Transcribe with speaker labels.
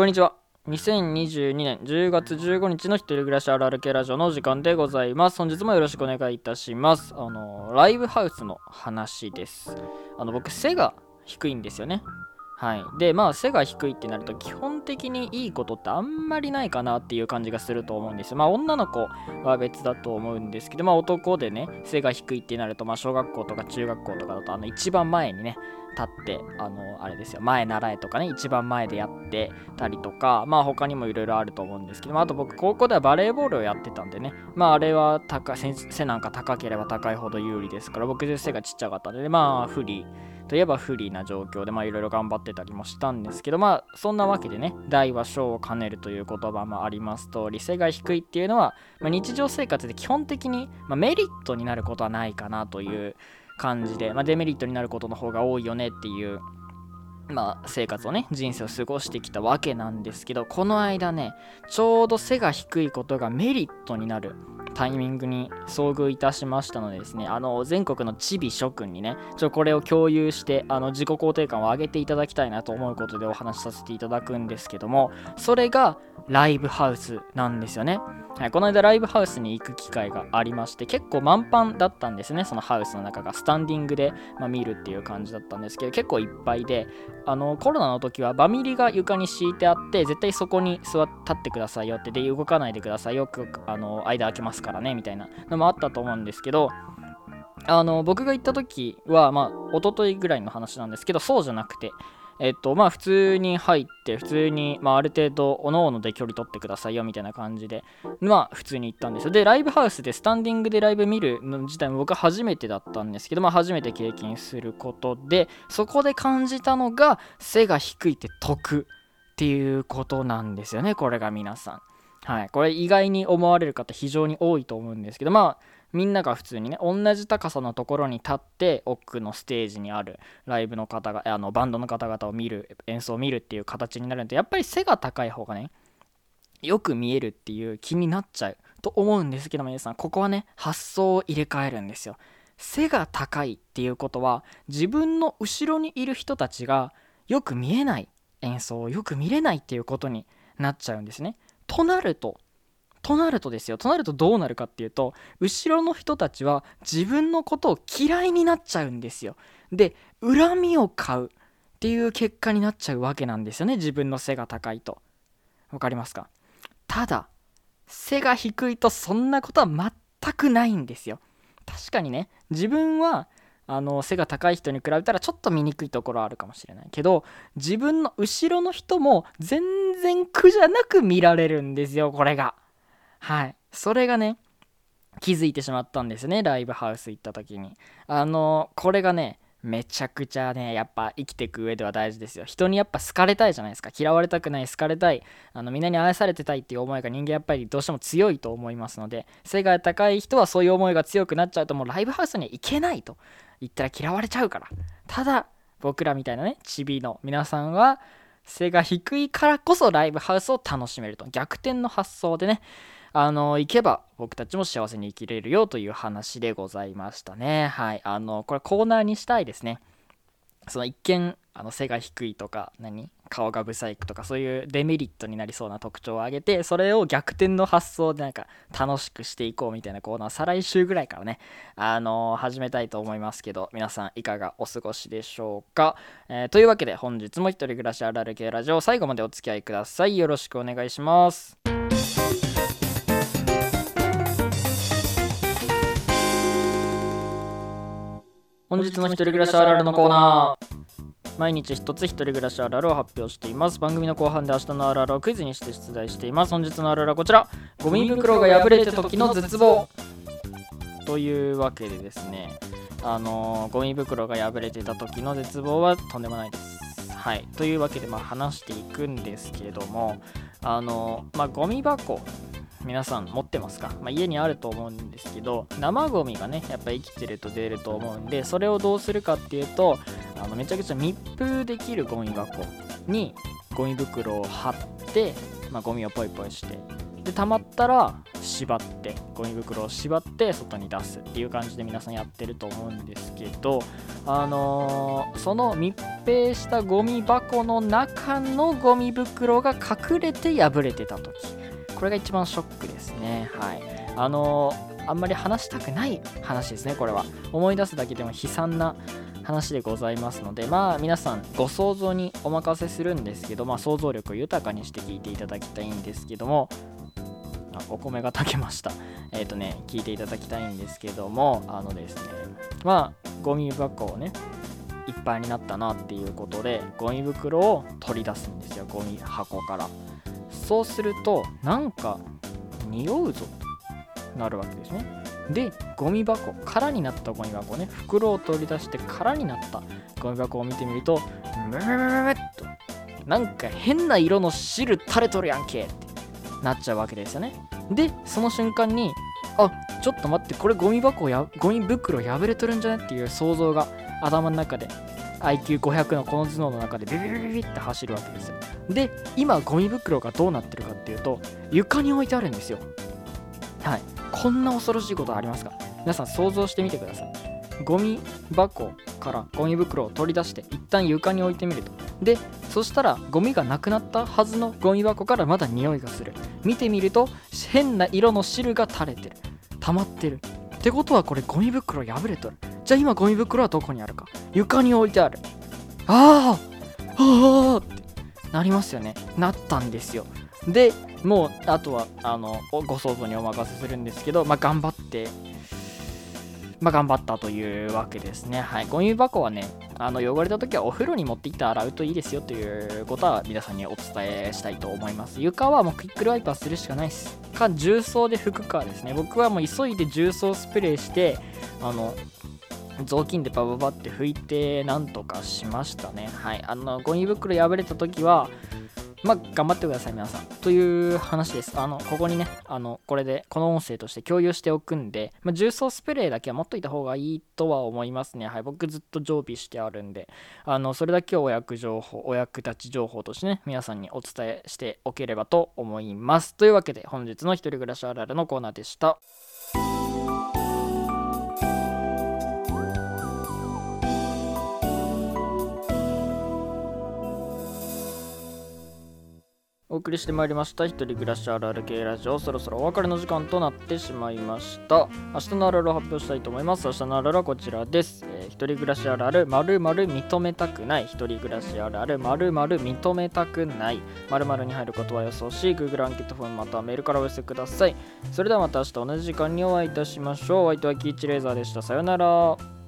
Speaker 1: こんにちは。2022年10月15日の一人暮らしあるある系ラジオの時間でございます。本日もよろしくお願いいたします。あの、ライブハウスの話です。あの、僕、背が低いんですよね。はい。で、まあ、背が低いってなると、基本的にいいことってあんまりないかなっていう感じがすると思うんですよ。まあ、女の子は別だと思うんですけど、まあ、男でね、背が低いってなると、まあ、小学校とか中学校とかだと、あの、一番前にね、立ってあのあれですよ前習えとかね一番前でやってたりとかまあ他にもいろいろあると思うんですけど、まあ、あと僕高校ではバレーボールをやってたんでねまああれは高背なんか高ければ高いほど有利ですから僕背がちっちゃかったんで、まあ不利といえば不利な状況でまあいろいろ頑張ってたりもしたんですけどまあそんなわけでね大は小を兼ねるという言葉もあります通り背が低いっていうのは、まあ、日常生活で基本的に、まあ、メリットになることはないかなという感じで、まあ、デメリットになることの方が多いよねっていう、まあ、生活をね人生を過ごしてきたわけなんですけどこの間ねちょうど背が低いことがメリットになるタイミングに遭遇いたしましたのでですねあの全国のチビ諸君にねちょこれを共有してあの自己肯定感を上げていただきたいなと思うことでお話しさせていただくんですけどもそれがライブハウスなんですよね、はい、この間ライブハウスに行く機会がありまして結構満帆だったんですねそのハウスの中が。スタンディングで、まあ、見るっていう感じだったんですけど結構いっぱいであのコロナの時はバミリが床に敷いてあって絶対そこに座って立ってくださいよってで動かないでくださいよくあの間空けます。からねみたいなのもあったと思うんですけどあの僕が行った時はまあ一昨日ぐらいの話なんですけどそうじゃなくてえっとまあ普通に入って普通に、まあ、ある程度おのおので距離取ってくださいよみたいな感じでまあ普通に行ったんですよ。でライブハウスでスタンディングでライブ見るの自体も僕は初めてだったんですけどまあ初めて経験することでそこで感じたのが背が低いって得っていうことなんですよねこれが皆さん。はい。これ意外に思われる方非常に多いと思うんですけどまあみんなが普通にね同じ高さのところに立って奥のステージにあるライブの方があのバンドの方々を見る演奏を見るっていう形になるんでやっぱり背が高い方がねよく見えるっていう気になっちゃうと思うんですけど皆さん。ここはね発想を入れ替えるんですよ。背が高いっていうことは自分の後ろにいる人たちがよく見えない演奏をよく見れないっていうことになっちゃうんですね。となるととなるとですよ。となるとどうなるかっていうと後ろの人たちは自分のことを嫌いになっちゃうんですよ。で恨みを買うっていう結果になっちゃうわけなんですよね。自分の背が高いと。わかりますか？ただ背が低いとそんなことは全くないんですよ。確かにね自分はあの背が高い人に比べたらちょっと見にくいところあるかもしれないけど自分の後ろの人も全然苦じゃなく見られるんですよこれが。はい。それがね気づいてしまったんですねライブハウス行った時に。あのこれがねめちゃくちゃねやっぱ生きていく上では大事ですよ。人にやっぱ好かれたいじゃないですか。嫌われたくない好かれたい。あのみんなに愛されてたいっていう思いが人間やっぱりどうしても強いと思いますので背が高い人はそういう思いが強くなっちゃうともうライブハウスには行けないと。言ったら嫌われちゃうから。ただ僕らみたいなねチビの皆さんは背が低いからこそライブハウスを楽しめると。逆転の発想でね。あの行けば僕たちも幸せに生きれるよという話でございましたね。はい。あのこれコーナーにしたいですね。その一見あの背が低いとか何？顔がブサイクとかそういうデメリットになりそうな特徴を挙げてそれを逆転の発想でなんか楽しくしていこうみたいなコーナー再来週ぐらいからねあの始めたいと思いますけど皆さんいかがお過ごしでしょうか、えー、というわけで本日も一人暮らしあるある系ラジオ最後までお付き合いください。よろしくお願いします。本日の一人暮らしあるあるのコーナー。毎日一つ一人暮らしあるあるを発表しています。番組の後半で明日のあるあるをクイズにして出題しています。本日のあるあるはこちら。ゴミ袋が破れた時の絶望。というわけでですね。あのー、ゴミ袋が破れてた時の絶望はとんでもないです。はい。というわけでまあ話していくんですけれども。あのー、まあゴミ箱皆さん持ってますか、まあ、家にあると思うんですけど生ゴミがねやっぱ生きてると出ると思うんでそれをどうするかっていうとあのめちゃくちゃ密封できるゴミ箱にゴミ袋を貼って、まあ、ゴミをポイポイしてで溜まったら縛ってゴミ袋を縛って外に出すっていう感じで皆さんやってると思うんですけどあのー、その密閉したゴミ箱の中のゴミ袋が隠れて破れてた時。これが一番ショックですね。はい。あのー、あんまり話したくない話ですねこれは。思い出すだけでも悲惨な話でございますのでまあ皆さんご想像にお任せするんですけどまあ想像力を豊かにして聞いていただきたいんですけどもあお米が炊けました。えっ、ー、とね聞いていただきたいんですけどもあのですねまあゴミ箱をねいっぱいになったなっていうことでゴミ袋を取り出すんですよゴミ箱から。そうするとなんか匂うぞとなるわけですね。でゴミ箱空になったゴミ箱ね。袋を取り出して空になったゴミ箱を見てみるとムムムムムっとなんか変な色の汁垂れとるやんけってなっちゃうわけですよね。でその瞬間にあちょっと待ってこれゴミ箱やゴミ袋破れとるんじゃねっていう想像が頭の中で IQ500 のこの頭脳の中でビビビビビって走るわけですよ。で今ゴミ袋がどうなってるかっていうと床に置いてあるんですよ。はい。こんな恐ろしいことありますか？皆さん想像してみてください。ゴミ箱からゴミ袋を取り出して一旦床に置いてみると。でそしたらゴミがなくなったはずのゴミ箱からまだ匂いがする。見てみると変な色の汁が垂れてる。溜まってる。ってことはこれゴミ袋破れとる。じゃあ今ゴミ袋はどこにあるか床に置いてあるああああってなりますよねなったんですよでもうあとはあのご想像にお任せするんですけど、まあ、頑張ってまあ、頑張ったというわけですね。はい。ゴミ箱はね、あの汚れた時はお風呂に持って行って洗うといいですよということは皆さんにお伝えしたいと思います。床はもうクイックルワイパーするしかないです。か、重曹で拭くかですね。僕はもう急いで重曹スプレーして、あの、雑巾でバババって拭いてなんとかしましたね。はい。あの、ゴミ袋破れた時は、まあ、頑張ってください、皆さん。という話です。あの、ここにね、あの、これで、この音声として共有しておくんで、まあ、重曹スプレーだけは持っといた方がいいとは思いますね。はい、僕ずっと常備してあるんで、あの、それだけをお役情報、お役立ち情報としてね、皆さんにお伝えしておければと思います。というわけで、本日の一人暮らしあるあるのコーナーでした。送りしてまいりました一人暮らしあるある系ラジオ。そろそろお別れの時間となってしまいました。明日のあるあるを発表したいと思います。明日のあるあるはこちらです、えー、一人暮らしあるあるまるまる認めたくない。一人暮らしあるあるまるまる認めたくない。まるまるに入ることは予想し Google アンケートフォームまたはメールからお寄せください。それではまた明日同じ時間にお会いいたしましょう。お相手はキーチレーザーでした。さよなら。